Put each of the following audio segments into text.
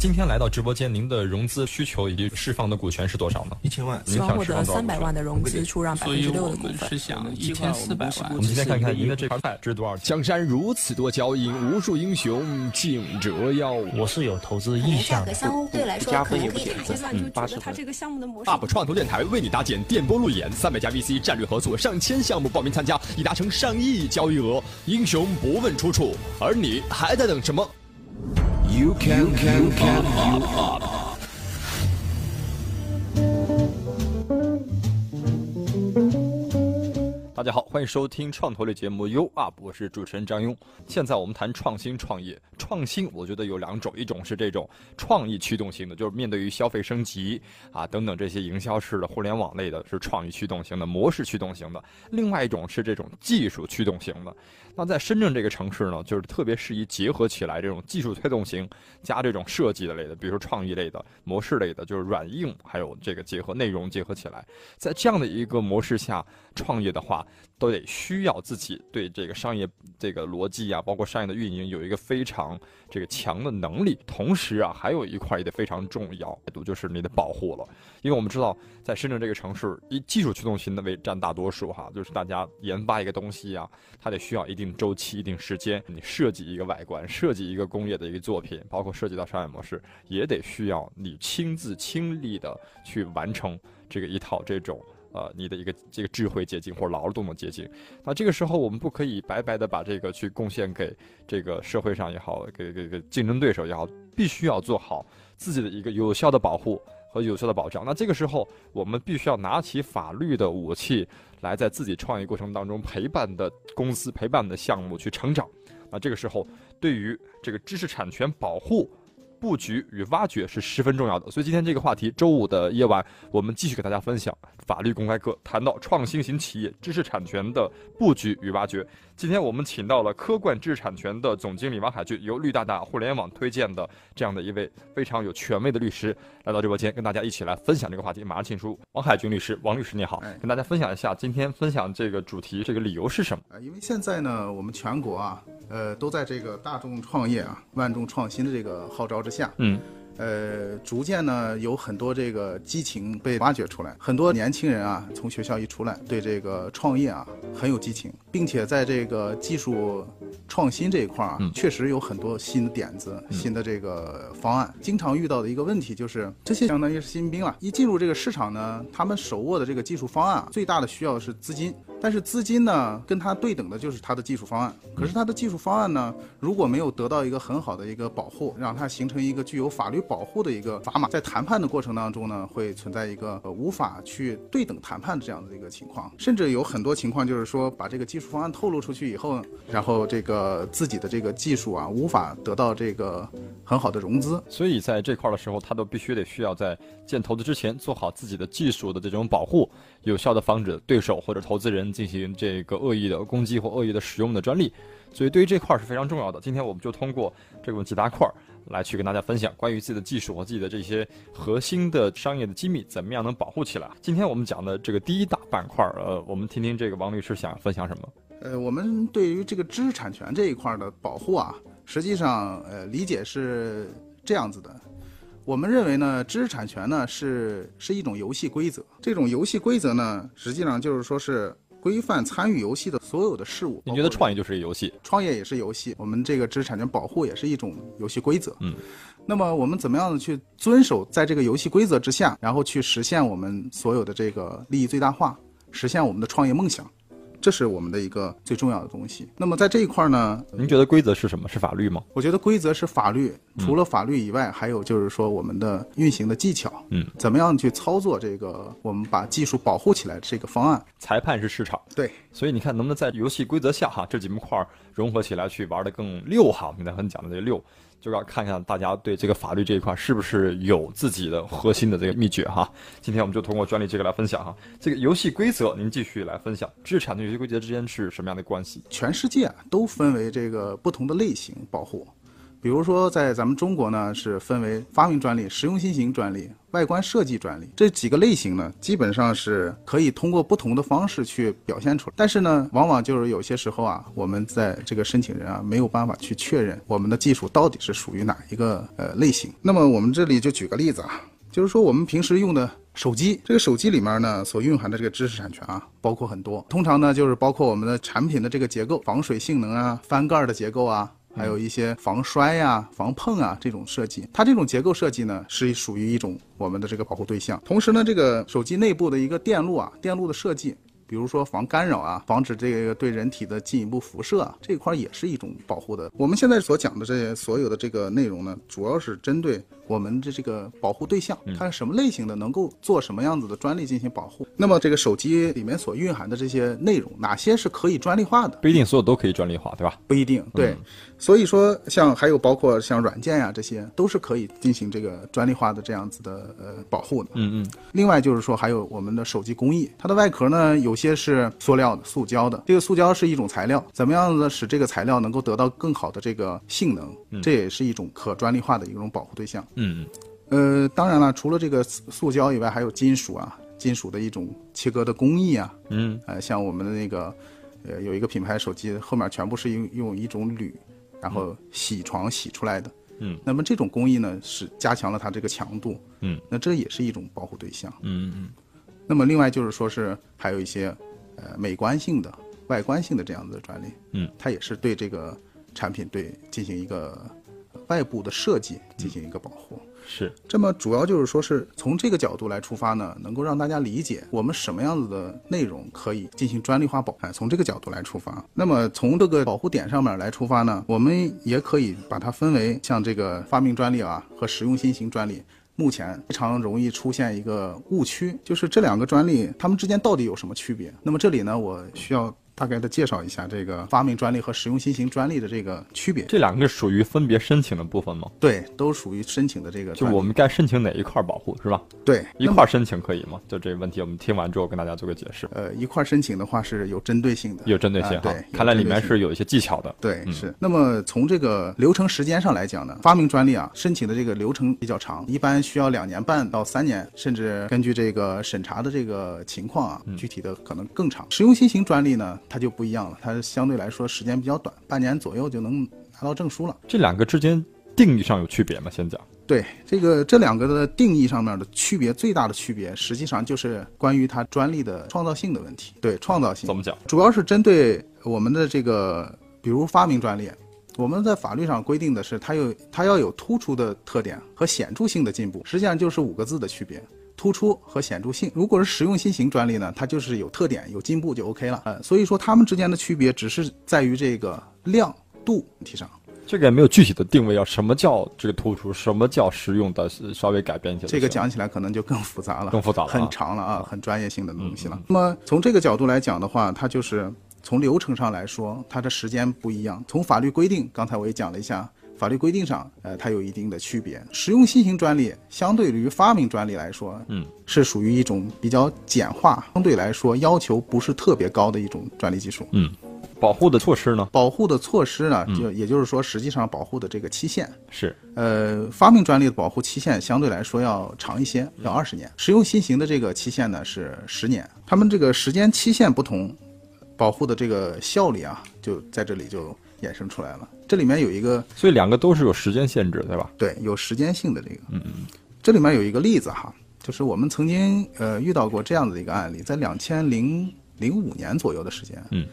今天来到直播间，您的融资需求以及释放的股权是多少呢？一千万，您希望获得想释放多少三百万的融资，出让百所以分之六我们的股份。是想一千四百万我。们今天看看您的这盘菜值多少钱？江山如此多娇，引无数英雄竞折腰。我是有投资意向的。格相对来说可以谈阶段就觉得它这个项目的模式 UP 创投电台为你搭建电波路演，三百家 VC 战略合作，上千项目报名参加，已达成上亿交易额。英雄不问出处，而你还在等什么？You can can can up up。大家好，欢迎收听创投类节目 U Up，我是主持人张庸。现在我们谈创新创业，创新我觉得有两种，一种是这种创意驱动型的，就是面对于消费升级啊等等这些营销式的、互联网类的，是创意驱动型的、模式驱动型的；另外一种是这种技术驱动型的。那在深圳这个城市呢，就是特别适宜结合起来这种技术推动型加这种设计的类的，比如说创意类的、模式类的，就是软硬还有这个结合内容结合起来，在这样的一个模式下创业的话，都得需要自己对这个商业这个逻辑啊，包括商业的运营有一个非常这个强的能力。同时啊，还有一块也得非常重要，就是你的保护了。因为我们知道，在深圳这个城市，以技术驱动型的为占大多数哈，就是大家研发一个东西啊，它得需要一定周期、一定时间。你设计一个外观，设计一个工业的一个作品，包括涉及到商业模式，也得需要你亲自亲力的去完成这个一套这种。呃，你的一个这个智慧结晶或者劳动的结晶，那这个时候我们不可以白白的把这个去贡献给这个社会上也好，给给给竞争对手也好，必须要做好自己的一个有效的保护和有效的保障。那这个时候，我们必须要拿起法律的武器，来在自己创业过程当中陪伴的公司、陪伴的项目去成长。那这个时候，对于这个知识产权保护。布局与挖掘是十分重要的，所以今天这个话题，周五的夜晚，我们继续给大家分享法律公开课，谈到创新型企业知识产权的布局与挖掘。今天我们请到了科冠知识产权的总经理王海军，由绿大大互联网推荐的这样的一位非常有权威的律师来到直播间，跟大家一起来分享这个话题。马上请出王海军律师，王律师你好，哎跟大家分享一下今天分享这个主题，这个理由是什么？啊，因为现在呢，我们全国啊，呃，都在这个大众创业啊、万众创新的这个号召之下，嗯，呃，逐渐呢有很多这个激情被挖掘出来，很多年轻人啊，从学校一出来，对这个创业啊很有激情，并且在这个技术创新这一块儿啊，嗯确实有很多新的点子、新的这个方案。经常遇到的一个问题就是，这些相当于是新兵了，一进入这个市场呢，他们手握的这个技术方案啊，最大的需要是资金。但是资金呢，跟它对等的就是它的技术方案。可是它的技术方案呢，如果没有得到一个很好的一个保护，让它形成一个具有法律保护的一个砝码，在谈判的过程当中呢，会存在一个、呃、无法去对等谈判的这样的一个情况。甚至有很多情况就是说，把这个技术方案透露出去以后，然后这个自己的这个技术啊，无法得到这个很好的融资。所以在这块儿的时候，他都必须得需要在建投资之前做好自己的技术的这种保护，有效的防止对手或者投资人进行这个恶意的攻击或恶意的使用的专利。所以对于这块是非常重要的。今天我们就通过这种几大块来去跟大家分享关于自己的技术和自己的这些核心的商业的机密怎么样能保护起来。今天我们讲的这个第一大板块，呃，我们听听这个王律师想分享什么。呃，我们对于这个知识产权这一块的保护啊，实际上呃理解是这样子的。我们认为呢，知识产权呢是是一种游戏规则，这种游戏规则呢，实际上就是说是规范参与游戏的所有的事物。你觉得创业就是游戏？创业也是游戏，我们这个知识产权保护也是一种游戏规则。嗯，那么我们怎么样的去遵守在这个游戏规则之下，然后去实现我们所有的这个利益最大化，实现我们的创业梦想，这是我们的一个最重要的东西。那么在这一块呢，您觉得规则是什么？是法律吗？我觉得规则是法律，除了法律以外，还有就是说我们的运行的技巧，嗯，怎么样去操作这个我们把技术保护起来这个方案。裁判是市场。对，所以你看，能不能在游戏规则下哈，这几门块儿融合起来去玩的更溜哈？我们刚才很讲的这个溜，就要看看大家对这个法律这一块是不是有自己的核心的这个秘诀哈。今天我们就通过专利这个来分享哈，这个游戏规则您继续来分享，知识产权游戏规则之间是什么样的关系？全世界都分为这个不同的类型保护。比如说在咱们中国呢，是分为发明专利、实用新型专利、外观设计专利这几个类型呢，基本上是可以通过不同的方式去表现出来。但是呢，往往就是有些时候啊，我们在这个申请人啊没有办法去确认我们的技术到底是属于哪一个呃类型。那么我们这里就举个例子啊，就是说我们平时用的。手机这个手机里面呢，所蕴含的这个知识产权啊，包括很多。通常呢，就是包括我们的产品的这个结构、防水性能啊、翻盖的结构啊，还有一些防摔呀、防碰啊这种设计。它这种结构设计呢，是属于一种我们的这个保护对象。同时呢，这个手机内部的一个电路啊，电路的设计。比如说防干扰啊，防止这个对人体的进一步辐射啊，这块也是一种保护的。我们现在所讲的这些所有的这个内容呢，主要是针对我们的这个保护对象，它是什么类型的，能够做什么样子的专利进行保护。那么这个手机里面所蕴含的这些内容，哪些是可以专利化的？不一定所有都可以专利化，对吧？不一定，对。所以说，像还有包括像软件呀，这些都是可以进行这个专利化的这样子的呃保护的。嗯嗯。另外就是说，还有我们的手机工艺，它的外壳呢，有些是塑料的、塑胶的。这个塑胶是一种材料，怎么样子使这个材料能够得到更好的这个性能？这也是一种可专利化的一种保护对象。嗯嗯。呃，当然了，除了这个塑胶以外，还有金属啊，金属的一种切割的工艺啊。嗯。呃，像我们的那个，呃，有一个品牌手机后面全部是用用一种铝。然后铣床铣出来的，嗯，那么这种工艺呢是加强了它这个强度，嗯，那这也是一种保护对象，嗯嗯那么另外就是说是还有一些，呃，美观性的、外观性的这样子的专利，嗯，它也是对这个产品对进行一个外部的设计进行一个保护。是，这么主要就是说是从这个角度来出发呢，能够让大家理解我们什么样子的内容可以进行专利化保护。从这个角度来出发，那么从这个保护点上面来出发呢，我们也可以把它分为像这个发明专利啊和实用新型专利，目前非常容易出现一个误区，就是这两个专利它们之间到底有什么区别？那么这里呢，我需要。大概的介绍一下这个发明专利和实用新型专利的这个区别。这两个属于分别申请的部分吗？对，都属于申请的这个。就我们该申请哪一块保护是吧？对，一块申请可以吗？就这个问题，我们听完之后跟大家做个解释。呃，一块申请的话是有针对性的，有针对性。对，看来里面是有一些技巧的。对，是。那么从这个流程时间上来讲呢，发明专利啊，申请的这个流程比较长，一般需要两年半到三年，甚至根据这个审查的这个情况啊，具体的可能更长。实用新型专利呢，它就不一样了，它。相对来说时间比较短，半年左右就能拿到证书了。这两个之间定义上有区别吗？先讲。对这个这两个的定义上面的区别，最大的区别实际上就是关于它专利的创造性的问题。对创造性怎么讲？主要是针对我们的这个，比如发明专利，我们在法律上规定的是它有它要有突出的特点和显著性的进步，实际上就是五个字的区别。突出和显著性，如果是实用新型专利呢，它就是有特点、有进步就 OK 了。呃，所以说它们之间的区别只是在于这个量度问题上。这个也没有具体的定位，要什么叫这个突出，什么叫实用的，稍微改变一下。这个讲起来可能就更复杂了，更复杂了，很长了啊，很专业性的东西了。那么从这个角度来讲的话，它就是从流程上来说，它的时间不一样。从法律规定，刚才我也讲了一下。法律规定上，呃，它有一定的区别。实用新型专利相对于发明专利来说，嗯，是属于一种比较简化，相对来说要求不是特别高的一种专利技术。嗯，保护的措施呢？保护的措施呢？就也就是说，实际上保护的这个期限是，呃，发明专利的保护期限相对来说要长一些，要二十年。实用新型的这个期限呢是十年。他们这个时间期限不同，保护的这个效力啊，就在这里就。衍生出来了，这里面有一个，所以两个都是有时间限制，对吧？对，有时间性的这个。嗯嗯。这里面有一个例子哈，就是我们曾经呃遇到过这样的一个案例，在两千零零五年左右的时间。嗯。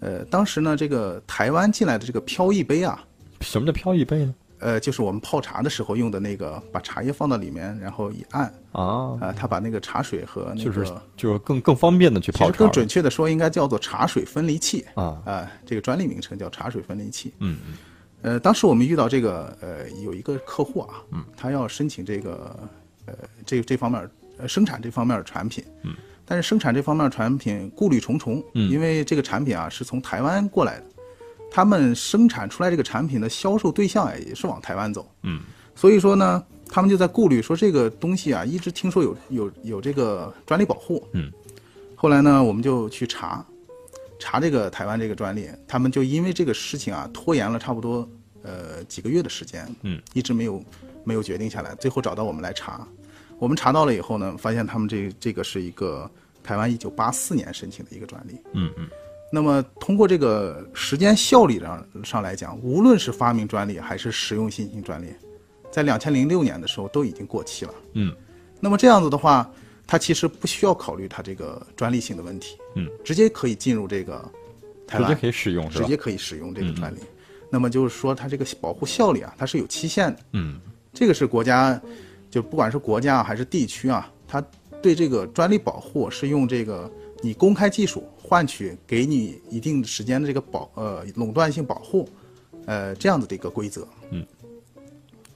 呃，当时呢，这个台湾进来的这个飘逸杯啊，什么叫飘逸杯呢？呃，就是我们泡茶的时候用的那个，把茶叶放到里面，然后一按啊，啊，它把那个茶水和那个就是就是更更方便的去泡茶。更准确的说，应该叫做茶水分离器啊啊，这个专利名称叫茶水分离器。嗯嗯。呃，当时我们遇到这个呃有一个客户啊，嗯，他要申请这个呃这这方面呃生产这方面的产品，嗯，但是生产这方面产品顾虑重重，嗯，因为这个产品啊是从台湾过来的。他们生产出来这个产品的销售对象也是往台湾走，嗯，所以说呢，他们就在顾虑说这个东西啊，一直听说有有有这个专利保护，嗯，后来呢，我们就去查，查这个台湾这个专利，他们就因为这个事情啊，拖延了差不多呃几个月的时间，嗯，一直没有没有决定下来，最后找到我们来查，我们查到了以后呢，发现他们这这个是一个台湾一九八四年申请的一个专利，嗯嗯。那么通过这个时间效率上上来讲，无论是发明专利还是实用新型专利，在两千零六年的时候都已经过期了。嗯，那么这样子的话，它其实不需要考虑它这个专利性的问题。嗯，直接可以进入这个台湾，直接可以使用，直接可以使用这个专利。那么就是说，它这个保护效力啊，它是有期限的。嗯，这个是国家，就不管是国家还是地区啊，它对这个专利保护是用这个你公开技术。换取给你一定时间的这个保呃垄断性保护，呃这样子的一个规则。嗯。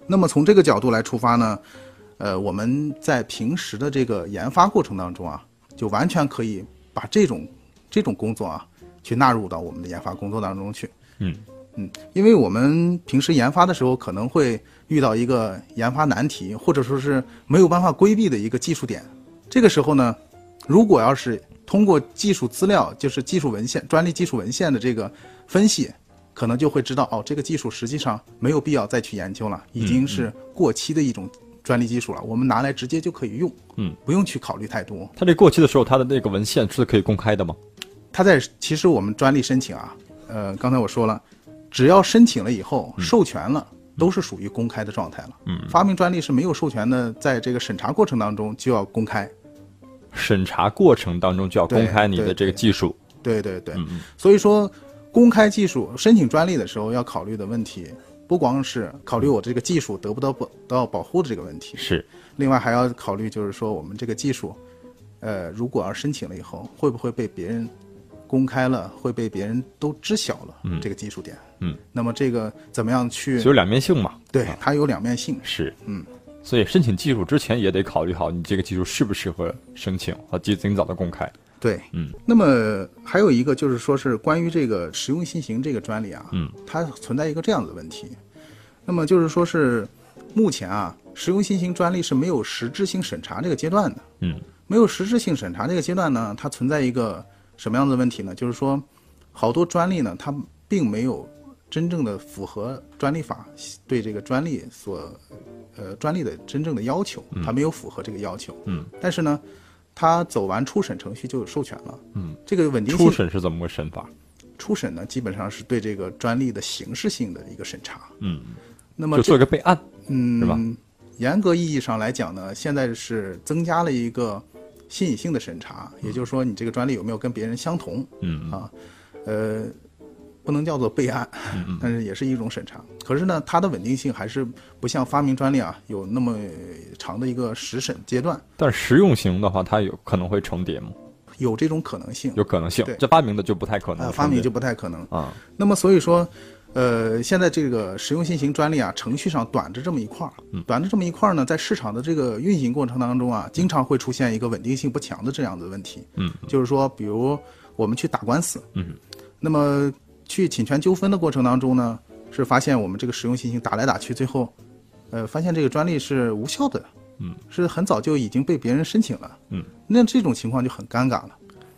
那么从这个角度来出发呢，呃我们在平时的这个研发过程当中啊，就完全可以把这种这种工作啊，去纳入到我们的研发工作当中去。嗯嗯，因为我们平时研发的时候可能会遇到一个研发难题，或者说是没有办法规避的一个技术点，这个时候呢，如果要是通过技术资料，就是技术文献、专利技术文献的这个分析，可能就会知道哦，这个技术实际上没有必要再去研究了，已经是过期的一种专利技术了，我们拿来直接就可以用，嗯，不用去考虑太多。它这过期的时候，它的那个文献是可以公开的吗？它在其实我们专利申请啊，呃，刚才我说了，只要申请了以后，授权了，都是属于公开的状态了。嗯，发明专利是没有授权的，在这个审查过程当中就要公开。审查过程当中就要公开你的这个技术，对对对，嗯嗯，所以说公开技术申请专利的时候要考虑的问题，不光是考虑我这个技术得不得保得到保护的这个问题，是，另外还要考虑就是说我们这个技术，呃，如果要申请了以后，会不会被别人公开了，会被别人都知晓了，嗯，这个技术点，嗯，那么这个怎么样去？有两面性嘛，对，它有两面性，是，嗯。所以申请技术之前也得考虑好你这个技术适不适合申请和及尽早的公开。对，嗯。那么还有一个就是说是关于这个实用新型这个专利啊，嗯，它存在一个这样的问题。那么就是说是目前啊，实用新型专利是没有实质性审查这个阶段的。嗯。没有实质性审查这个阶段呢，它存在一个什么样的问题呢？就是说，好多专利呢，它并没有真正的符合专利法对这个专利所。呃，专利的真正的要求，它没有符合这个要求。嗯，但是呢，它走完初审程序就有授权了。嗯，这个稳定性。初审是怎么个审法？初审呢，基本上是对这个专利的形式性的一个审查。嗯，那么就做一个备案，嗯，是吧？严格意义上来讲呢，现在是增加了一个新颖性的审查，也就是说，你这个专利有没有跟别人相同？嗯啊，呃。不能叫做备案，但是也是一种审查。可是呢，它的稳定性还是不像发明专利啊有那么长的一个实审阶段。但实用型的话，它有可能会重叠吗？有这种可能性，有可能性。对，这发明的就不太可能。发明就不太可能啊。那么所以说，呃，现在这个实用新型专利啊，程序上短着这么一块儿，短着这么一块儿呢，在市场的这个运行过程当中啊，经常会出现一个稳定性不强的这样的问题。嗯，就是说，比如我们去打官司，嗯，那么。去侵权纠纷的过程当中呢，是发现我们这个使用情形打来打去，最后，呃，发现这个专利是无效的，嗯，是很早就已经被别人申请了，嗯，那这种情况就很尴尬了。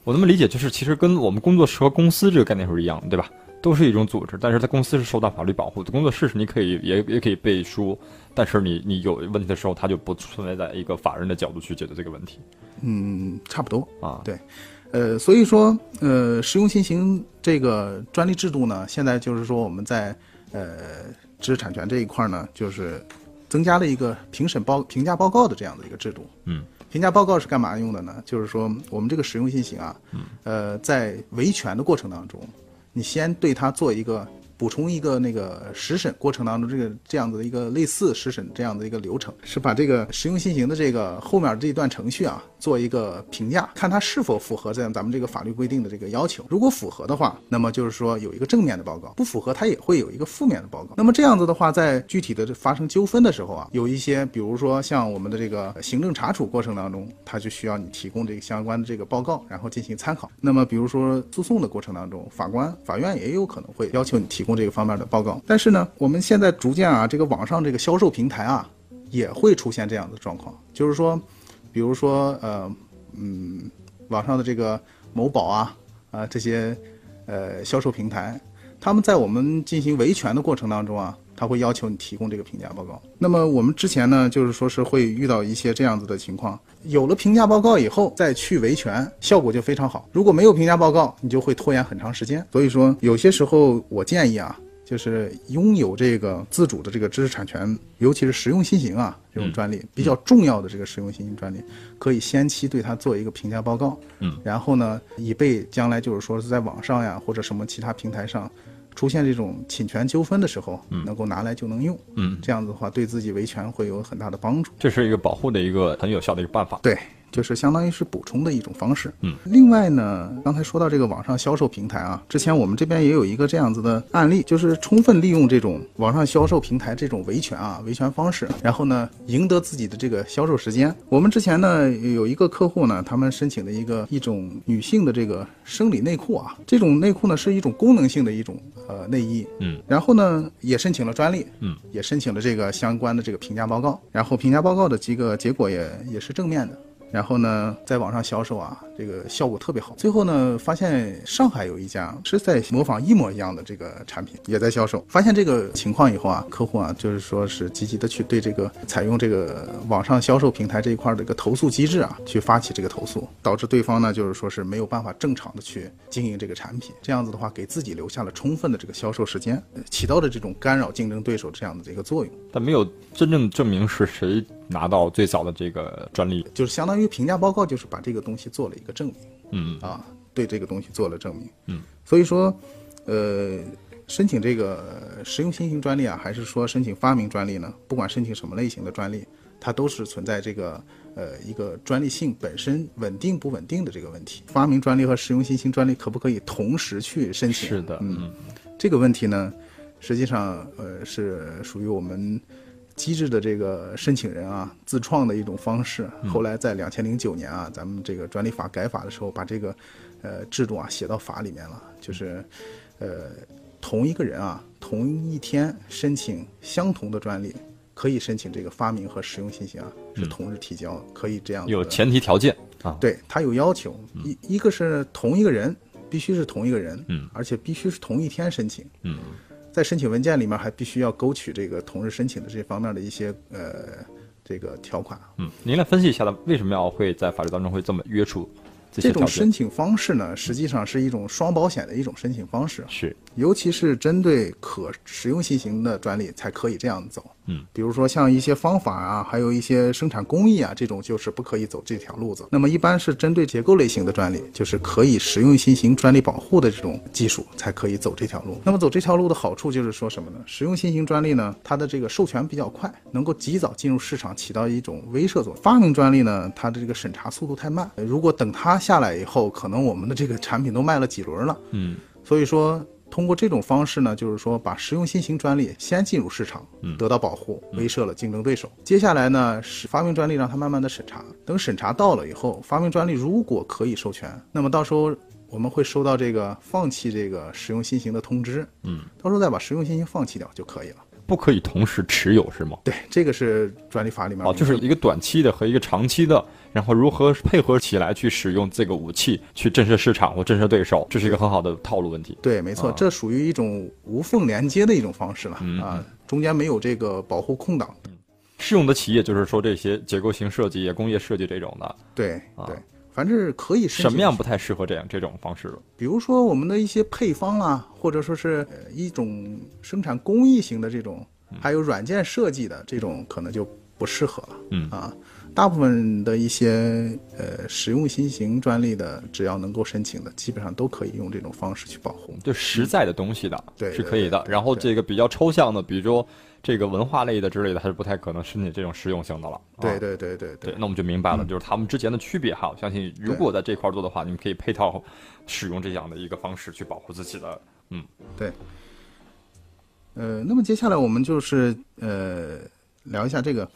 我这么理解，就是其实跟我们工作室和公司这个概念是一样的，对吧？都是一种组织，但是在公司是受到法律保护的，工作室是你可以也也可以背书，但是你你有问题的时候，它就不存在在一个法人的角度去解决这个问题。嗯，差不多啊，对。呃，所以说，呃，实用新型这个专利制度呢，现在就是说我们在呃知识产权这一块呢，就是增加了一个评审报评价报告的这样的一个制度。嗯，评价报告是干嘛用的呢？就是说我们这个实用新型啊，呃，在维权的过程当中，你先对它做一个。补充一个那个实审过程当中，这个这样子的一个类似实审这样的一个流程，是把这个实用新型的这个后面这一段程序啊，做一个评价，看它是否符合这样咱们这个法律规定的这个要求。如果符合的话，那么就是说有一个正面的报告；不符合，它也会有一个负面的报告。那么这样子的话，在具体的发生纠纷的时候啊，有一些，比如说像我们的这个行政查处过程当中，它就需要你提供这个相关的这个报告，然后进行参考。那么比如说诉讼的过程当中，法官、法院也有可能会要求你提供。这个方面的报告，但是呢，我们现在逐渐啊，这个网上这个销售平台啊，也会出现这样的状况，就是说，比如说呃，嗯，网上的这个某宝啊啊这些呃销售平台，他们在我们进行维权的过程当中啊，他会要求你提供这个评价报告。那么我们之前呢，就是说是会遇到一些这样子的情况，有了评价报告以后再去维权，效果就非常好。如果没有评价报告，你就会拖延很长时间。所以说，有些时候我建议啊。就是拥有这个自主的这个知识产权，尤其是实用新型啊这种专利比较重要的这个实用新型专利，可以先期对它做一个评价报告，嗯，然后呢，以备将来就是说是在网上呀或者什么其他平台上出现这种侵权纠纷的时候，嗯能够拿来就能用，嗯，这样子的话对自己维权会有很大的帮助。这是一个保护的一个很有效的一个办法。对。就是相当于是补充的一种方式。嗯，另外呢，刚才说到这个网上销售平台啊，之前我们这边也有一个这样子的案例，就是充分利用这种网上销售平台这种维权啊维权方式，然后呢赢得自己的这个销售时间。我们之前呢有一个客户呢，他们申请的一个一种女性的这个生理内裤啊，这种内裤呢是一种功能性的一种呃内衣。嗯，然后呢也申请了专利。嗯，也申请了这个相关的这个评价报告，然后评价报告的几个结果也也是正面的。然后呢，在网上销售啊，这个效果特别好。最后呢，发现上海有一家是在模仿一模一样的这个产品，也在销售。发现这个情况以后啊，客户啊，就是说是积极的去对这个采用这个网上销售平台这一块的一个投诉机制啊，去发起这个投诉，导致对方呢，就是说是没有办法正常的去经营这个产品。这样子的话，给自己留下了充分的这个销售时间，起到了这种干扰竞争对手这样的一个作用。但没有真正证明是谁。拿到最早的这个专利，就是相当于评价报告，就是把这个东西做了一个证明。嗯啊，对这个东西做了证明。嗯，所以说，呃，申请这个实用新型专利啊，还是说申请发明专利呢？不管申请什么类型的专利，它都是存在这个呃一个专利性本身稳定不稳定的这个问题。发明专利和实用新型专利可不可以同时去申请？是的，嗯，这个问题呢，实际上呃是属于我们。机制的这个申请人啊，自创的一种方式。后来在两千零九年啊，咱们这个专利法改法的时候，把这个，呃，制度啊写到法里面了。就是，呃，同一个人啊，同一天申请相同的专利，可以申请这个发明和使用信息啊，是同日提交，可以这样。有前提条件啊，对他有要求，一一个是同一个人，必须是同一个人，嗯，而且必须是同一天申请，嗯。在申请文件里面还必须要勾取这个同日申请的这方面的一些呃这个条款。嗯，您来分析一下呢？为什么要会在法律当中会这么约束？这种申请方式呢，实际上是一种双保险的一种申请方式。是，尤其是针对可使用新型的专利才可以这样走。嗯，比如说像一些方法啊，还有一些生产工艺啊，这种就是不可以走这条路子。那么一般是针对结构类型的专利，就是可以实用新型专利保护的这种技术才可以走这条路。那么走这条路的好处就是说什么呢？实用新型专利呢，它的这个授权比较快，能够及早进入市场，起到一种威慑作用。发明专利呢，它的这个审查速度太慢，如果等它下来以后，可能我们的这个产品都卖了几轮了。嗯，所以说。通过这种方式呢，就是说把实用新型专利先进入市场，得到保护，威慑了竞争对手。接下来呢，是发明专利让它慢慢的审查，等审查到了以后，发明专利如果可以授权，那么到时候我们会收到这个放弃这个实用新型的通知，嗯，到时候再把实用新型放弃掉就可以了。不可以同时持有是吗？对，这个是专利法里面哦，就是一个短期的和一个长期的。然后如何配合起来去使用这个武器去震慑市场或震慑对手，这是一个很好的套路问题。对，没错，这属于一种无缝连接的一种方式了啊，中间没有这个保护空档。适用的企业就是说这些结构型设计、工业设计这种的。对对，反正可以什么样不太适合这样这种方式？比如说我们的一些配方啊，或者说是一种生产工艺型的这种，还有软件设计的这种，可能就不适合了。嗯啊。大部分的一些呃实用新型专利的，只要能够申请的，基本上都可以用这种方式去保护。就实在的东西的，对，是可以的。然后这个比较抽象的，比如说这个文化类的之类的，它是不太可能申请这种实用性的了。对对对对对。那我们就明白了，就是他们之前的区别哈。我相信如果在这块做的话，你们可以配套使用这样的一个方式去保护自己的。嗯，对。呃，那么接下来我们就是呃聊一下这个。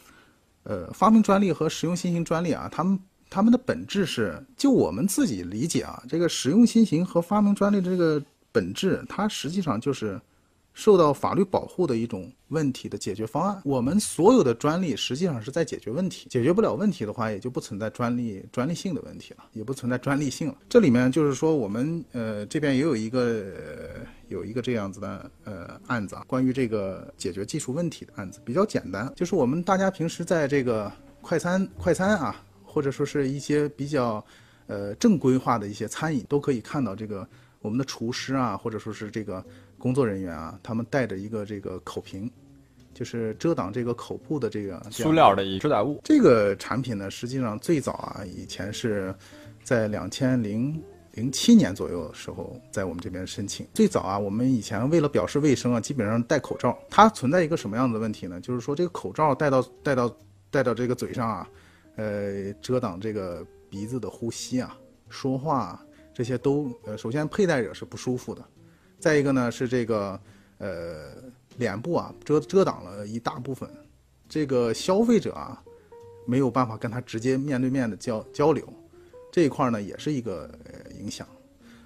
呃，发明专利和实用新型专利啊，他们他们的本质是，就我们自己理解啊，这个实用新型和发明专利的这个本质，它实际上就是受到法律保护的一种问题的解决方案。我们所有的专利实际上是在解决问题，解决不了问题的话，也就不存在专利专利性的问题了，也不存在专利性了。这里面就是说，我们呃这边也有一个有一个这样子的呃案子啊，关于这个解决技术问题的案子，比较简单，就是我们大家平时在这个快餐快餐啊，或者说是一些比较呃正规化的一些餐饮，都可以看到这个我们的厨师啊，或者说是这个工作人员啊，他们带着一个这个口瓶。就是遮挡这个口部的这个塑料的一遮挡物。这个产品呢，实际上最早啊，以前是在两千零零七年左右的时候，在我们这边申请。最早啊，我们以前为了表示卫生啊，基本上戴口罩。它存在一个什么样的问题呢？就是说这个口罩戴到戴到戴到这个嘴上啊，呃，遮挡这个鼻子的呼吸啊、说话这些都呃，首先佩戴者是不舒服的。再一个呢，是这个呃。脸部啊遮遮挡了一大部分，这个消费者啊没有办法跟他直接面对面的交交流，这一块呢也是一个呃影响，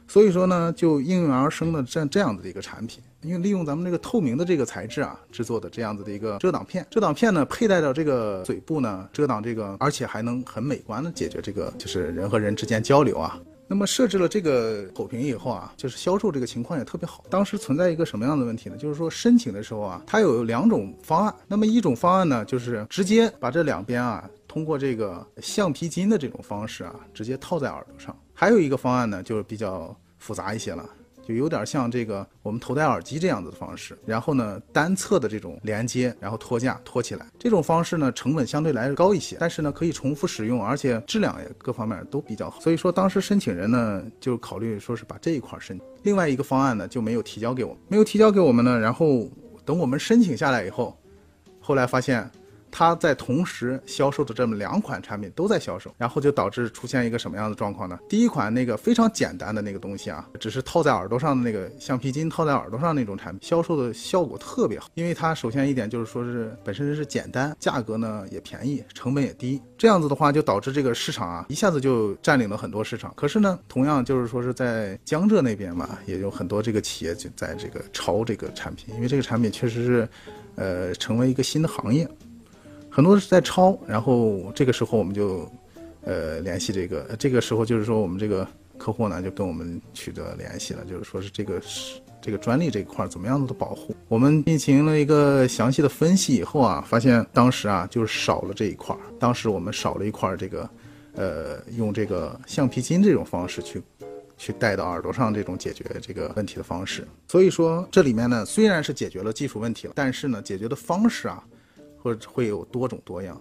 所以说呢就应运而生的这这样子的一个产品，因为利用咱们这个透明的这个材质啊制作的这样子的一个遮挡片，遮挡片呢佩戴到这个嘴部呢遮挡这个，而且还能很美观的解决这个就是人和人之间交流啊。那么设置了这个口瓶以后啊，就是销售这个情况也特别好。当时存在一个什么样的问题呢？就是说申请的时候啊，它有两种方案。那么一种方案呢，就是直接把这两边啊，通过这个橡皮筋的这种方式啊，直接套在耳朵上。还有一个方案呢，就是比较复杂一些了。有点像这个我们头戴耳机这样子的方式，然后呢单侧的这种连接，然后托架托起来，这种方式呢成本相对来高一些，但是呢可以重复使用，而且质量也各方面都比较好。所以说当时申请人呢就考虑说是把这一块申，另外一个方案呢就没有提交给我们，没有提交给我们呢，然后等我们申请下来以后，后来发现。它在同时销售的这么两款产品都在销售，然后就导致出现一个什么样的状况呢？第一款那个非常简单的那个东西啊，只是套在耳朵上的那个橡皮筋套在耳朵上那种产品，销售的效果特别好。因为它首先一点就是说是本身是简单，价格呢也便宜，成本也低。这样子的话就导致这个市场啊一下子就占领了很多市场。可是呢，同样就是说是在江浙那边嘛，也有很多这个企业就在这个抄这个产品，因为这个产品确实是，呃，成为一个新的行业。很多是在抄，然后这个时候我们就，呃，联系这个，这个时候就是说我们这个客户呢就跟我们取得联系了，就是说是这个是这个专利这一块怎么样子的保护，我们进行了一个详细的分析以后啊，发现当时啊就是少了这一块，当时我们少了一块这个，呃，用这个橡皮筋这种方式去，去戴到耳朵上这种解决这个问题的方式，所以说这里面呢虽然是解决了技术问题了，但是呢解决的方式啊。或者会有多种多样，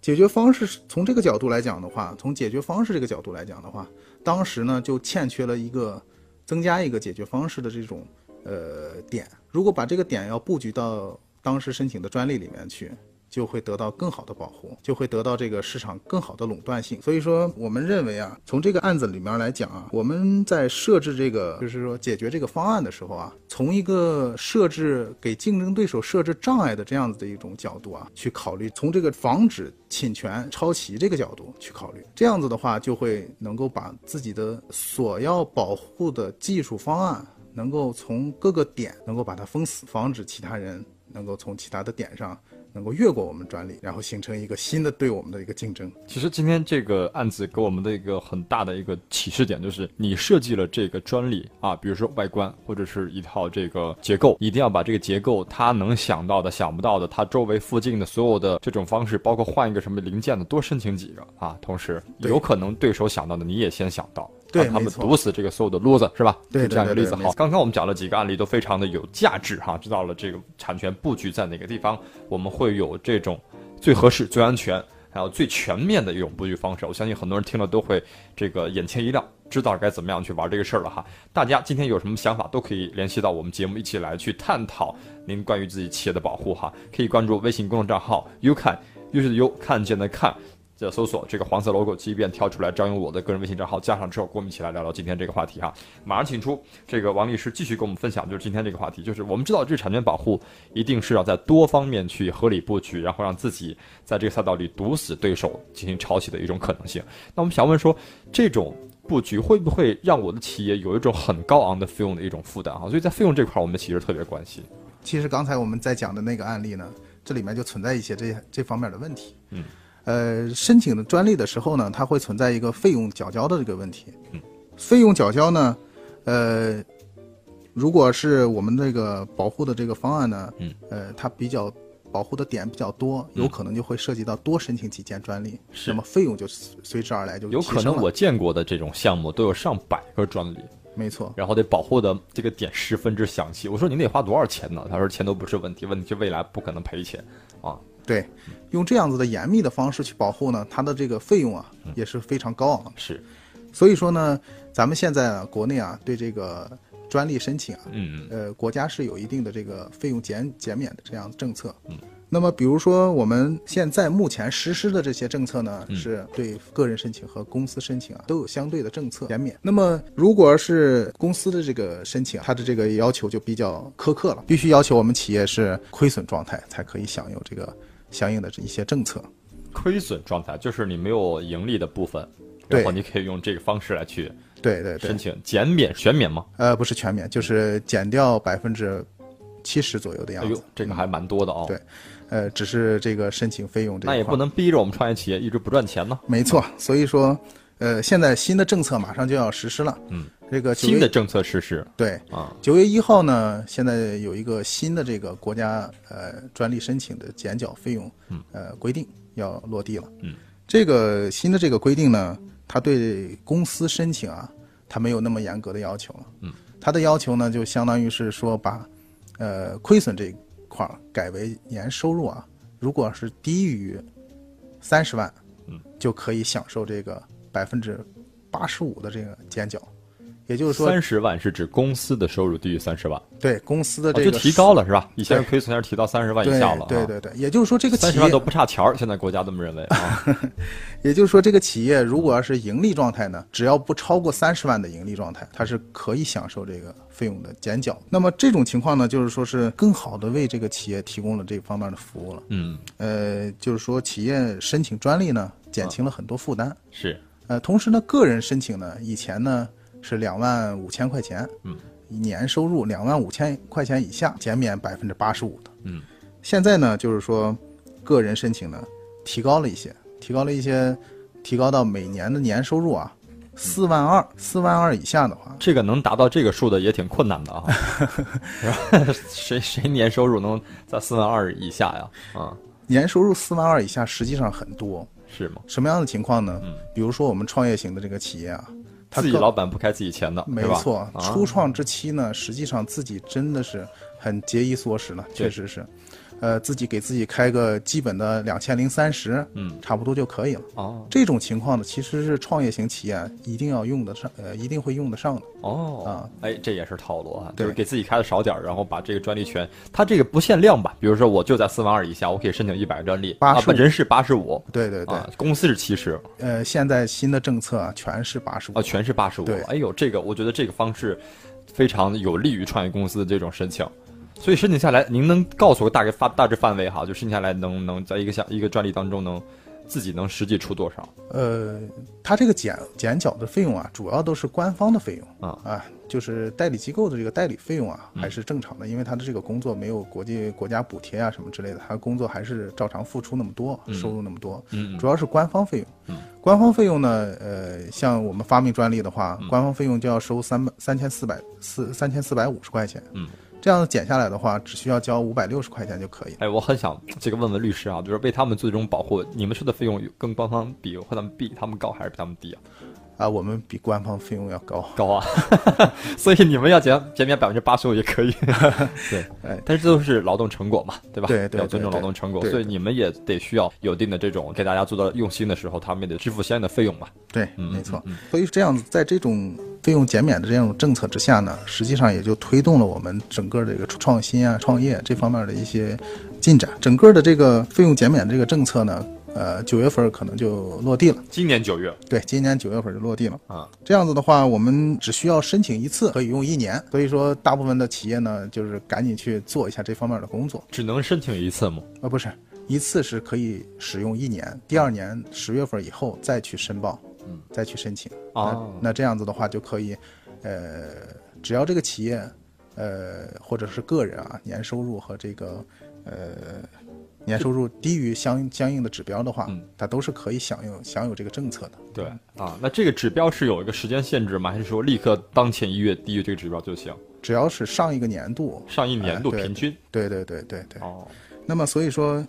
解决方式从这个角度来讲的话，从解决方式这个角度来讲的话，当时呢就欠缺了一个增加一个解决方式的这种呃点，如果把这个点要布局到当时申请的专利里面去。就会得到更好的保护，就会得到这个市场更好的垄断性。所以说，我们认为啊，从这个案子里面来讲啊，我们在设置这个，就是说解决这个方案的时候啊，从一个设置给竞争对手设置障碍的这样子的一种角度啊去考虑，从这个防止侵权抄袭这个角度去考虑，这样子的话就会能够把自己的所要保护的技术方案，能够从各个点能够把它封死，防止其他人能够从其他的点上。能够越过我们专利，然后形成一个新的对我们的一个竞争。其实今天这个案子给我们的一个很大的一个启示点，就是你设计了这个专利啊，比如说外观或者是一套这个结构，一定要把这个结构它能想到的、想不到的，它周围附近的所有的这种方式，包括换一个什么零件的，多申请几个啊。同时，有可能对手想到的你也先想到。对，他们堵死这个所有的路子，是吧？对，这样一个例子。好，刚刚我们讲了几个案例，都非常的有价值哈，知道了这个产权布局在哪个地方，我们会有这种最合适、最安全，还有最全面的一种布局方式。我相信很多人听了都会这个眼前一亮，知道该怎么样去玩这个事儿了哈。大家今天有什么想法，都可以联系到我们节目，一起来去探讨您关于自己企业的保护哈。可以关注微信公众账号 “you 看”，优秀的优，看见的看。这搜索这个黄色 logo，即便跳出来，张勇我的个人微信账号加上之后，跟我们一起来聊聊今天这个话题哈。马上请出这个王律师继续跟我们分享，就是今天这个话题，就是我们知道知识产权保护一定是要在多方面去合理布局，然后让自己在这个赛道里堵死对手进行抄袭的一种可能性。那我们想问说，这种布局会不会让我的企业有一种很高昂的费用的一种负担哈？所以在费用这块，我们其实特别关心。其实刚才我们在讲的那个案例呢，这里面就存在一些这这方面的问题。嗯。呃，申请的专利的时候呢，它会存在一个费用缴交的这个问题。嗯，费用缴交呢，呃，如果是我们这个保护的这个方案呢，嗯，呃，它比较保护的点比较多，有可能就会涉及到多申请几件专利，是那么费用就随之而来就有可能我见过的这种项目都有上百个专利，没错，然后得保护的这个点十分之详细。我说您得花多少钱呢？他说钱都不是问题，问题是未来不可能赔钱啊。对，用这样子的严密的方式去保护呢，它的这个费用啊也是非常高昂的。是，所以说呢，咱们现在啊，国内啊，对这个专利申请啊，嗯呃，国家是有一定的这个费用减减免的这样政策。嗯，那么比如说我们现在目前实施的这些政策呢，嗯是对个人申请和公司申请啊都有相对的政策减免。那么如果是公司的这个申请，它的这个要求就比较苛刻了，必须要求我们企业是亏损状态才可以享有这个相应的这一些政策。亏损状态就是你没有盈利的部分，对然后你可以用这个方式来去对对对申，请减免、全免吗？呃，不是全免，就是减掉百分之七十左右的样子。哎呦，这个还蛮多的哦。对呃，只是这个申请费用那也不能逼着我们创业企业一直不赚钱呢。没错，所以说，呃，现在新的政策马上就要实施了。嗯，这个新的政策实施对啊，九月一号呢，现在有一个新的这个国家呃专利申请的减缴费用嗯呃规定要落地了。嗯，这个新的这个规定呢，它对公司申请啊，它没有那么严格的要求了。嗯，它的要求呢，就相当于是说把呃亏损这一块儿改为年收入啊，如果是低于三十万，嗯，就可以享受这个百分之八十五的这个减缴。也就是说，三十万是指公司的收入低于三十万，对公司的哦这个就提高了是吧？以前对亏损还是提到三十万以下了啊，对对对，也就是说这个企业三十万都不差钱儿，现在国家这么认为啊。也就是说，这个企业如果要是盈利状态呢，只要不超过三十万的盈利状态，它是可以享受这个费用的减缴。那么这种情况呢，就是说是更好的为这个企业提供了这方面的服务了。嗯，呃，就是说企业申请专利呢，减轻了很多负担。是，呃，同时呢，个人申请呢，以前呢是两万五千块钱，嗯，年收入两万五千块钱以下减免百分之八十五的。嗯，现在呢，就是说个人申请呢提高了一些，提高了一些，提高到每年的年收入啊四万二，四万二以下的话，这个能达到这个数的也挺困难的啊。谁谁年收入能在四万二以下呀？啊，年收入四万二以下实际上很多。是吗？什么样的情况呢？嗯比如说我们创业型的这个企业啊，它自己老板不开自己钱的，没错，啊。初创之期呢，实际上自己真的是很节衣缩食了，确实是，呃，自己给自己开个基本的两千零三十，嗯，差不多就可以了。哦这种情况呢，其实是创业型企业一定要用得上，呃，一定会用得上的。哦啊，哎，这也是套路啊，就是给自己开的少点儿，然后把这个专利权，它这个不限量吧？比如说我就在四万二以下，我可以申请一百个专利，85啊，本人是八十五，对对对，啊，公司是七十，呃，现在新的政策啊，全是八十五啊，。全是八十五对。哎呦，这个我觉得这个方式非常有利于创业公司的这种申请。所以申请下来，您能告诉我大概发大致范围哈？就申请下来能能在一个项一个专利当中能自己能实际出多少？呃，它这个减减缴的费用啊，主要都是官方的费用啊啊，就是代理机构的这个代理费用啊，嗯还是正常的，因为他的这个工作没有国际国家补贴啊什么之类的，他工作还是照常付出那么多，收入那么多，嗯主要是官方费用。嗯官方费用呢，呃，像我们发明专利的话，嗯官方费用就要收三百三千四百四三千四百五十块钱。嗯，这样子减下来的话，只需要交五百六十块钱就可以了。哎，我很想这个问问律师啊，就是为他们做这种保护，你们收的费用跟官方比，和他们比他们高还是比他们低啊？啊，我们比官方费用要高。高啊，所以你们要减减免百分之八十五也可以。对，哎但是这都是劳动成果嘛，对吧？对对要尊重劳动成果，所以你们也得需要有一定的这种给大家做到用心的时候，他们也得支付相应的费用嘛。对，嗯没错。所以这样子，在这种费用减免的这种政策之下呢，实际上也就推动了我们整个这个创新啊、创业这方面的一些进展。整个的这个费用减免这个政策呢，呃，九月份可能就落地了。今年九月对，今年九月份就落地了。啊，这样子的话，我们只需要申请一次，可以用一年。所以说，大部分的企业呢，就是赶紧去做一下这方面的工作。只能申请一次吗？啊，不是，一次是可以使用一年，第二年十月份以后再去申报，嗯，再去申请。哦那那这样子的话就可以，呃，只要这个企业，呃，或者是个人啊，年收入和这个呃年收入低于相相应的指标的话，嗯它都是可以享有享有这个政策的。对啊，那这个指标是有一个时间限制吗？还是说立刻当前一月低于这个指标就行？只要是上一个年度，上一年度平均？对对对对对。哦，那么所以说，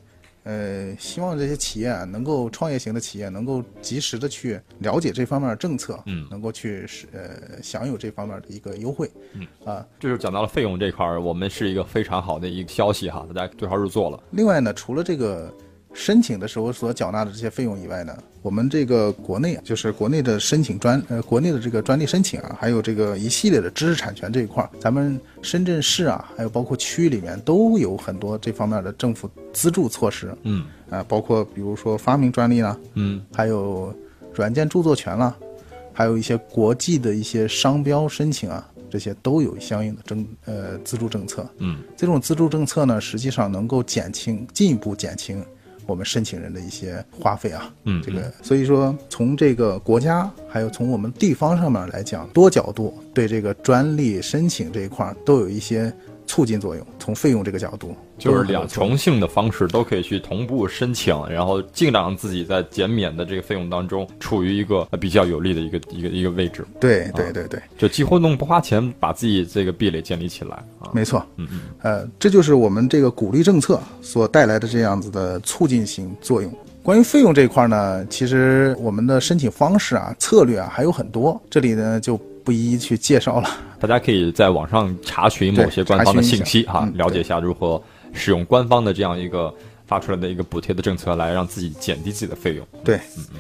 呃，希望这些企业啊，能够创业型的企业能够及时的去了解这方面的政策，嗯。能够去是呃享有这方面的一个优惠，嗯。啊，这就讲到了费用这块儿，我们是一个非常好的一个消息哈，大家对号入座了。另外呢，除了这个申请的时候所缴纳的这些费用以外呢，我们这个国内啊就是国内的申请专呃国内的这个专利申请啊，还有这个一系列的知识产权这一块儿，咱们深圳市啊，还有包括区域里面都有很多这方面的政府资助措施。嗯。啊、包括比如说发明专利啦、嗯。还有软件著作权啦，还有一些国际的一些商标申请啊，这些都有相应的政呃资助政策。嗯。这种资助政策呢，实际上能够减轻进一步减轻我们申请人的一些花费啊。嗯，这个所以说从这个国家还有从我们地方上面来讲，多角度对这个专利申请这一块儿都有一些促进作用。从费用这个角度，就是两重性的方式都可以去同步申请，然后尽量让自己在减免的这个费用当中处于一个呃比较有利的一个一个一个位置，对对对对，就几乎弄不花钱把自己这个壁垒建立起来啊。没错。嗯嗯，呃，这就是我们这个鼓励政策所带来的这样子的促进性作用。关于费用这一块呢，其实我们的申请方式啊、策略啊还有很多，这里呢就不一一去介绍了。大家可以在网上查询某些官方的信息哈，了解一下如何使用官方的这样一个发出来的一个补贴的政策来让自己减低自己的费用。对，嗯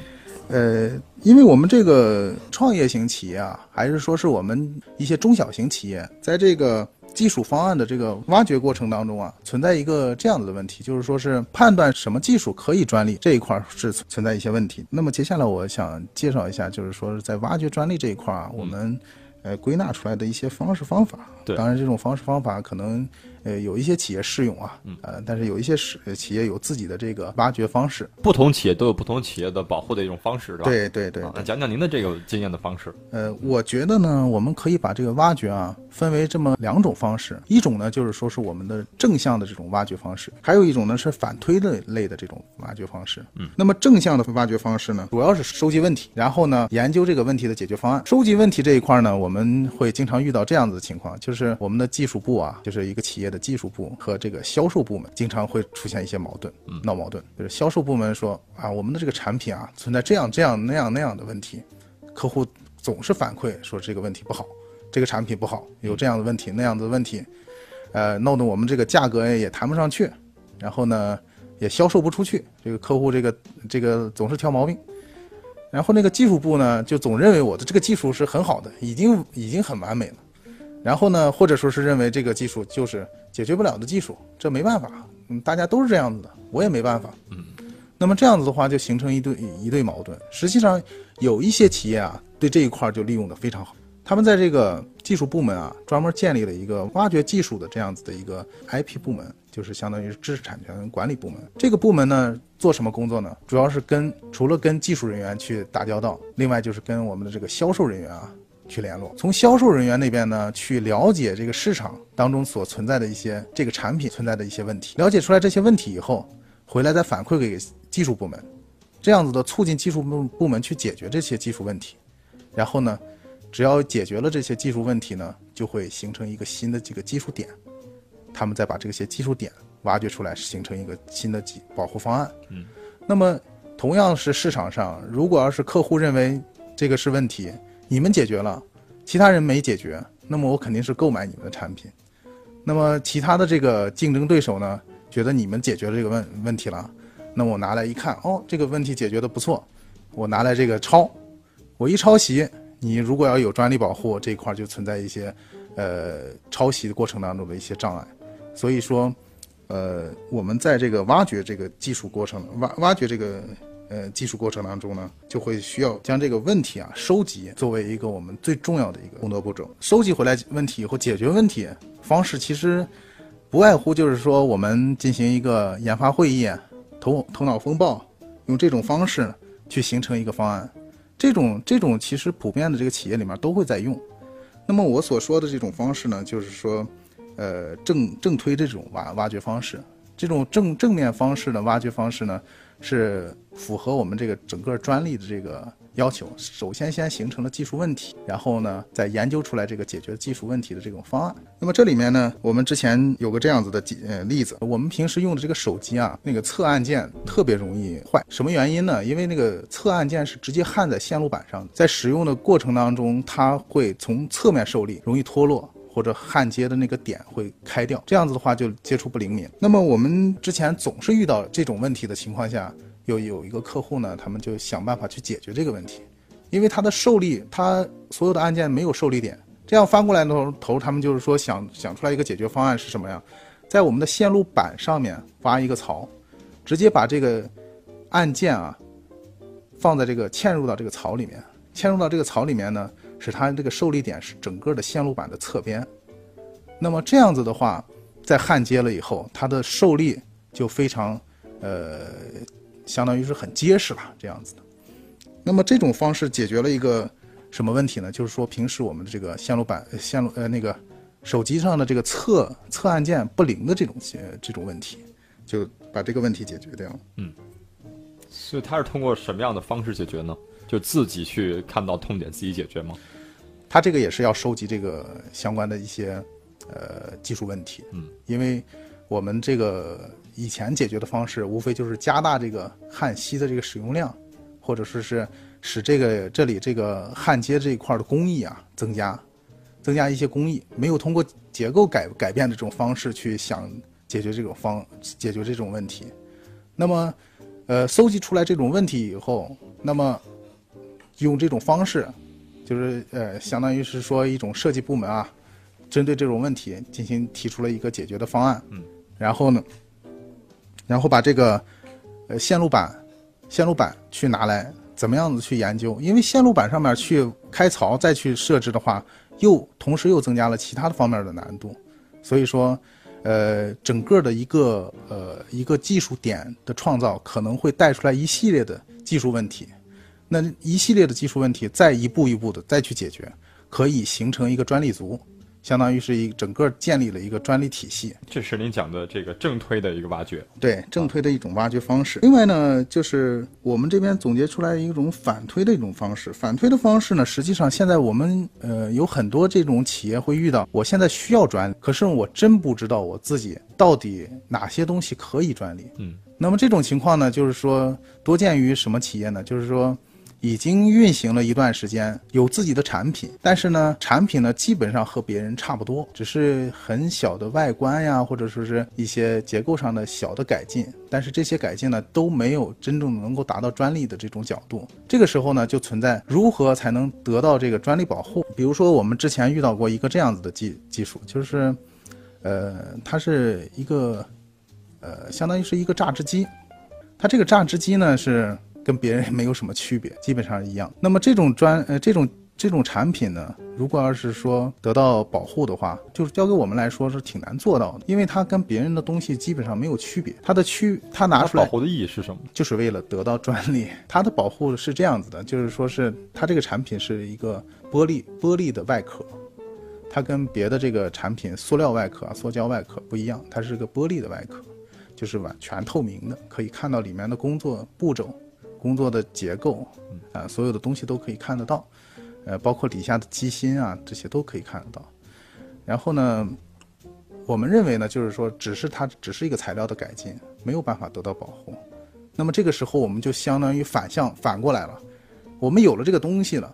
呃，因为我们这个创业型企业啊，还是说是我们一些中小型企业，在这个技术方案的这个挖掘过程当中啊，存在一个这样子的问题，就是说是判断什么技术可以专利这一块儿是存在一些问题。那么接下来我想介绍一下，就是说是在挖掘专利这一块儿啊，我们呃归纳出来的一些方式方法。对当然这种方式方法可能呃有一些企业适用啊，呃，但是有一些是呃企业有自己的这个挖掘方式。不同企业都有不同企业的保护的一种方式，是吧？对对对讲讲您的这个经验的方式。呃，我觉得呢，我们可以把这个挖掘啊分为这么两种方式，一种呢就是说是我们的正向的这种挖掘方式，还有一种呢是反推类类的这种挖掘方式。嗯，那么正向的挖掘方式呢，主要是收集问题，然后呢研究这个问题的解决方案。收集问题这一块呢，我们会经常遇到这样子的情况，就是我们的技术部啊，就是一个企业的技术部和这个销售部门经常会出现一些矛盾，闹矛盾。就是销售部门说啊，我们的这个产品啊存在这样这样那样那样的问题，客户总是反馈说这个问题不好，这个产品不好，有这样的问题那样的问题，呃，弄得我们这个价格也谈不上去，然后呢也销售不出去，这个客户这个这个总是挑毛病。然后那个技术部呢，就总认为我的这个技术是很好的，已经已经很完美了。然后呢，或者说是认为这个技术就是解决不了的技术，这没办法，嗯，大家都是这样子的，我也没办法。嗯，那么这样子的话，就形成一对一对矛盾。实际上，有一些企业啊，对这一块儿就利用的非常好。他们在这个技术部门啊，专门建立了一个挖掘技术的这样子的一个 IP 部门，就是相当于知识产权管理部门。这个部门呢，做什么工作呢？主要是跟除了跟技术人员去打交道，另外就是跟我们的这个销售人员啊去联络。从销售人员那边呢，去了解这个市场当中所存在的一些这个产品存在的一些问题，了解出来这些问题以后，回来再反馈给技术部门，这样子的促进技术部部门去解决这些技术问题。然后呢，只要解决了这些技术问题呢，就会形成一个新的这个技术点，他们再把这些技术点挖掘出来，形成一个新的技保护方案。嗯，那么同样是市场上，如果要是客户认为这个是问题，你们解决了，其他人没解决，那么我肯定是购买你们的产品。那么其他的这个竞争对手呢，觉得你们解决了这个问问题了，那我拿来一看，哦，这个问题解决的不错，我拿来这个抄，我一抄袭，你如果要有专利保护这一块就存在一些，呃，抄袭的过程当中的一些障碍，所以说，呃，我们在这个挖掘这个技术过程，挖挖掘这个呃技术过程当中呢，就会需要将这个问题啊收集作为一个我们最重要的一个工作步骤。收集回来问题以后，解决问题方式其实不外乎就是说，我们进行一个研发会议，头头脑风暴，用这种方式去形成一个方案。这种这种其实普遍的这个企业里面都会在用。那么我所说的这种方式呢，就是说，呃，正正推这种挖挖掘方式，这种正正面方式的挖掘方式呢，是符合我们这个整个专利的这个。要求首先先形成了技术问题，然后呢再研究出来这个解决技术问题的这种方案。那么这里面呢，我们之前有个这样子的呃例子，我们平时用的这个手机啊，那个侧按键特别容易坏，什么原因呢？因为那个侧按键是直接焊在线路板上的，在使用的过程当中，它会从侧面受力，容易脱落，或者焊接的那个点会开掉，这样子的话就接触不灵敏。那么我们之前总是遇到这种问题的情况下。有有一个客户呢，他们就想办法去解决这个问题，因为它的受力，它所有的按键没有受力点，这样翻过来的头，他们就是说想想出来一个解决方案是什么呀？在我们的线路板上面挖一个槽，直接把这个按键啊放在这个嵌入到这个槽里面，嵌入到这个槽里面呢，使它这个受力点是整个的线路板的侧边，那么这样子的话，在焊接了以后，它的受力就非常呃。相当于是很结实了，这样子的。那么这种方式解决了一个什么问题呢？就是说平时我们的这个线路板、线路呃那个手机上的这个侧侧按键不灵的这种呃这种问题，就把这个问题解决掉了。嗯，所以它是通过什么样的方式解决呢？就自己去看到痛点自己解决吗？它这个也是要收集这个相关的一些呃技术问题。嗯，因为我们这个。以前解决的方式无非就是加大这个焊锡的这个使用量，或者说是使这个这里这个焊接这一块的工艺啊增加，增加一些工艺，没有通过结构改改变的这种方式去想解决这种方解决这种问题。那么，呃，搜集出来这种问题以后，那么用这种方式，就是呃，相当于是说一种设计部门啊，针对这种问题进行提出了一个解决的方案。嗯，然后呢？然后把这个，呃，线路板，线路板去拿来怎么样子去研究？因为线路板上面去开槽再去设置的话，又同时又增加了其他的方面的难度。所以说，呃，整个的一个呃一个技术点的创造可能会带出来一系列的技术问题。那一系列的技术问题再一步一步的再去解决，可以形成一个专利族。相当于是一整个建立了一个专利体系，这是您讲的这个正推的一个挖掘，对正推的一种挖掘方式。另外呢，就是我们这边总结出来一种反推的一种方式。反推的方式呢，实际上现在我们呃有很多这种企业会遇到，我现在需要专利，可是我真不知道我自己到底哪些东西可以专利。嗯，那么这种情况呢，就是说多见于什么企业呢？就是说。已经运行了一段时间，有自己的产品，但是呢，产品呢基本上和别人差不多，只是很小的外观呀，或者说是一些结构上的小的改进，但是这些改进呢都没有真正能够达到专利的这种角度。这个时候呢，就存在如何才能得到这个专利保护？比如说，我们之前遇到过一个这样子的技技术，就是，呃，它是一个，呃，相当于是一个榨汁机，它这个榨汁机呢是。跟别人没有什么区别，基本上一样。那么这种专呃这种这种产品呢，如果要是说得到保护的话，就是交给我们来说是挺难做到的，因为它跟别人的东西基本上没有区别。它的区它拿出来保护的意义是什么？就是为了得到专利。它的保护是这样子的，就是说是它这个产品是一个玻璃玻璃的外壳，它跟别的这个产品塑料外壳啊、塑胶外壳不一样，它是个玻璃的外壳，就是完全透明的，可以看到里面的工作步骤。工作的结构，啊，所有的东西都可以看得到，呃，包括底下的机芯啊，这些都可以看得到。然后呢，我们认为呢，就是说，只是它只是一个材料的改进，没有办法得到保护。那么这个时候，我们就相当于反向反过来了，我们有了这个东西了，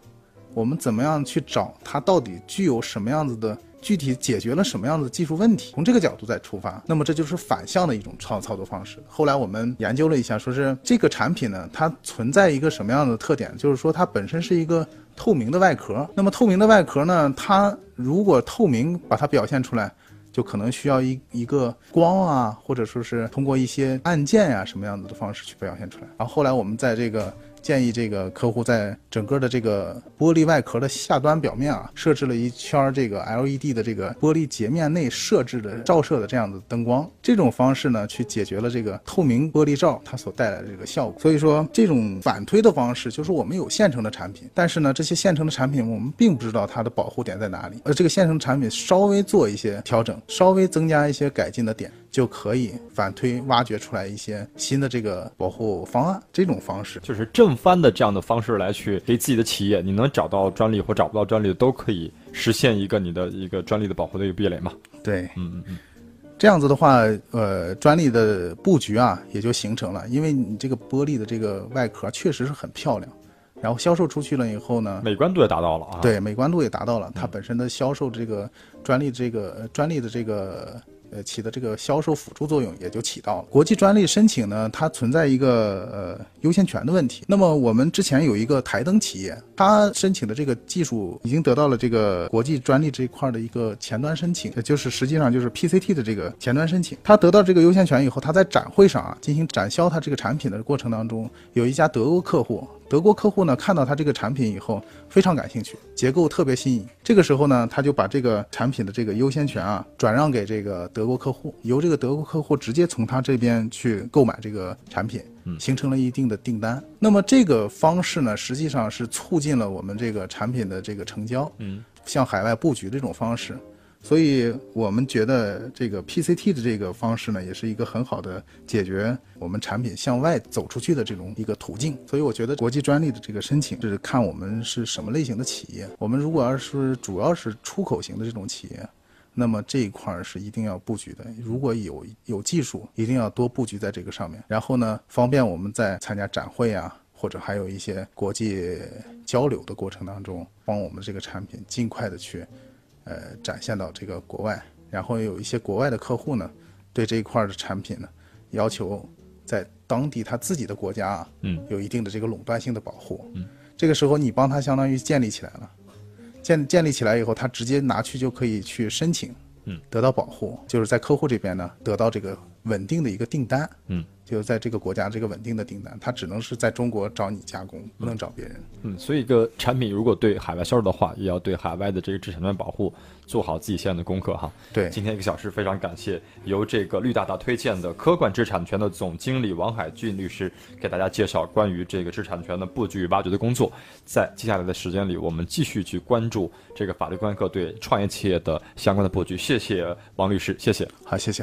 我们怎么样去找它到底具有什么样子的？具体解决了什么样的技术问题？从这个角度再出发，那么这就是反向的一种操操作方式。后来我们研究了一下，说是这个产品呢，它存在一个什么样的特点？就是说它本身是一个透明的外壳。那么透明的外壳呢，它如果透明把它表现出来，就可能需要一一个光啊，或者说是通过一些按键呀什么样子的方式去表现出来。然后后来我们在这个。建议这个客户在整个的这个玻璃外壳的下端表面啊，设置了一圈这个 LED 的这个玻璃截面内设置的照射的这样的灯光。这种方式呢，去解决了这个透明玻璃罩它所带来的这个效果。所以说，这种反推的方式，就是我们有现成的产品，但是呢，这些现成的产品我们并不知道它的保护点在哪里。而这个现成产品稍微做一些调整，稍微增加一些改进的点。就可以反推挖掘出来一些新的这个保护方案。这种方式就是正翻的这样的方式来去给自己的企业，你能找到专利或找不到专利都可以实现一个你的一个专利的保护的一个壁垒嘛？对，嗯嗯嗯。这样子的话，呃，专利的布局啊也就形成了，因为你这个玻璃的这个外壳确实是很漂亮，然后销售出去了以后呢，美观度也达到了啊。对，美观度也达到了，它本身的销售这个专利这个专利的这个。呃，起的这个销售辅助作用也就起到了。国际专利申请呢，它存在一个呃优先权的问题。那么我们之前有一个台灯企业，它申请的这个技术已经得到了这个国际专利这一块的一个前端申请，就是实际上就是 PCT 的这个前端申请。它得到这个优先权以后，它在展会上啊进行展销它这个产品的过程当中，有一家德国客户。德国客户呢看到他这个产品以后非常感兴趣，结构特别新颖。这个时候呢，他就把这个产品的这个优先权啊转让给这个德国客户，由这个德国客户直接从他这边去购买这个产品，形成了一定的订单。那么这个方式呢，实际上是促进了我们这个产品的这个成交，嗯，向海外布局这种方式。所以我们觉得这个 PCT 的这个方式呢，也是一个很好的解决我们产品向外走出去的这种一个途径。所以我觉得国际专利的这个申请是看我们是什么类型的企业。我们如果要是主要是出口型的这种企业，那么这一块是一定要布局的。如果有有技术，一定要多布局在这个上面。然后呢，方便我们在参加展会啊，或者还有一些国际交流的过程当中，帮我们这个产品尽快的去。呃，展现到这个国外，然后有一些国外的客户呢，对这一块的产品呢，要求在当地他自己的国家啊，嗯，有一定的这个垄断性的保护，嗯，这个时候你帮他相当于建立起来了，建建立起来以后，他直接拿去就可以去申请，嗯，得到保护，就是在客户这边呢，得到这个稳定的一个订单，嗯。就在这个国家这个稳定的订单，它只能是在中国找你加工，不能找别人。嗯，所以一个产品如果对海外销售的话，也要对海外的这个知识产权保护做好自己现在的功课哈。对，今天一个小时非常感谢由这个绿大大推荐的科冠知识产权的总经理王海俊律师给大家介绍关于这个知识产权的布局与挖掘的工作。在接下来的时间里，我们继续去关注这个法律观课对创业企业的相关的布局。谢谢王律师，谢谢。好，谢谢。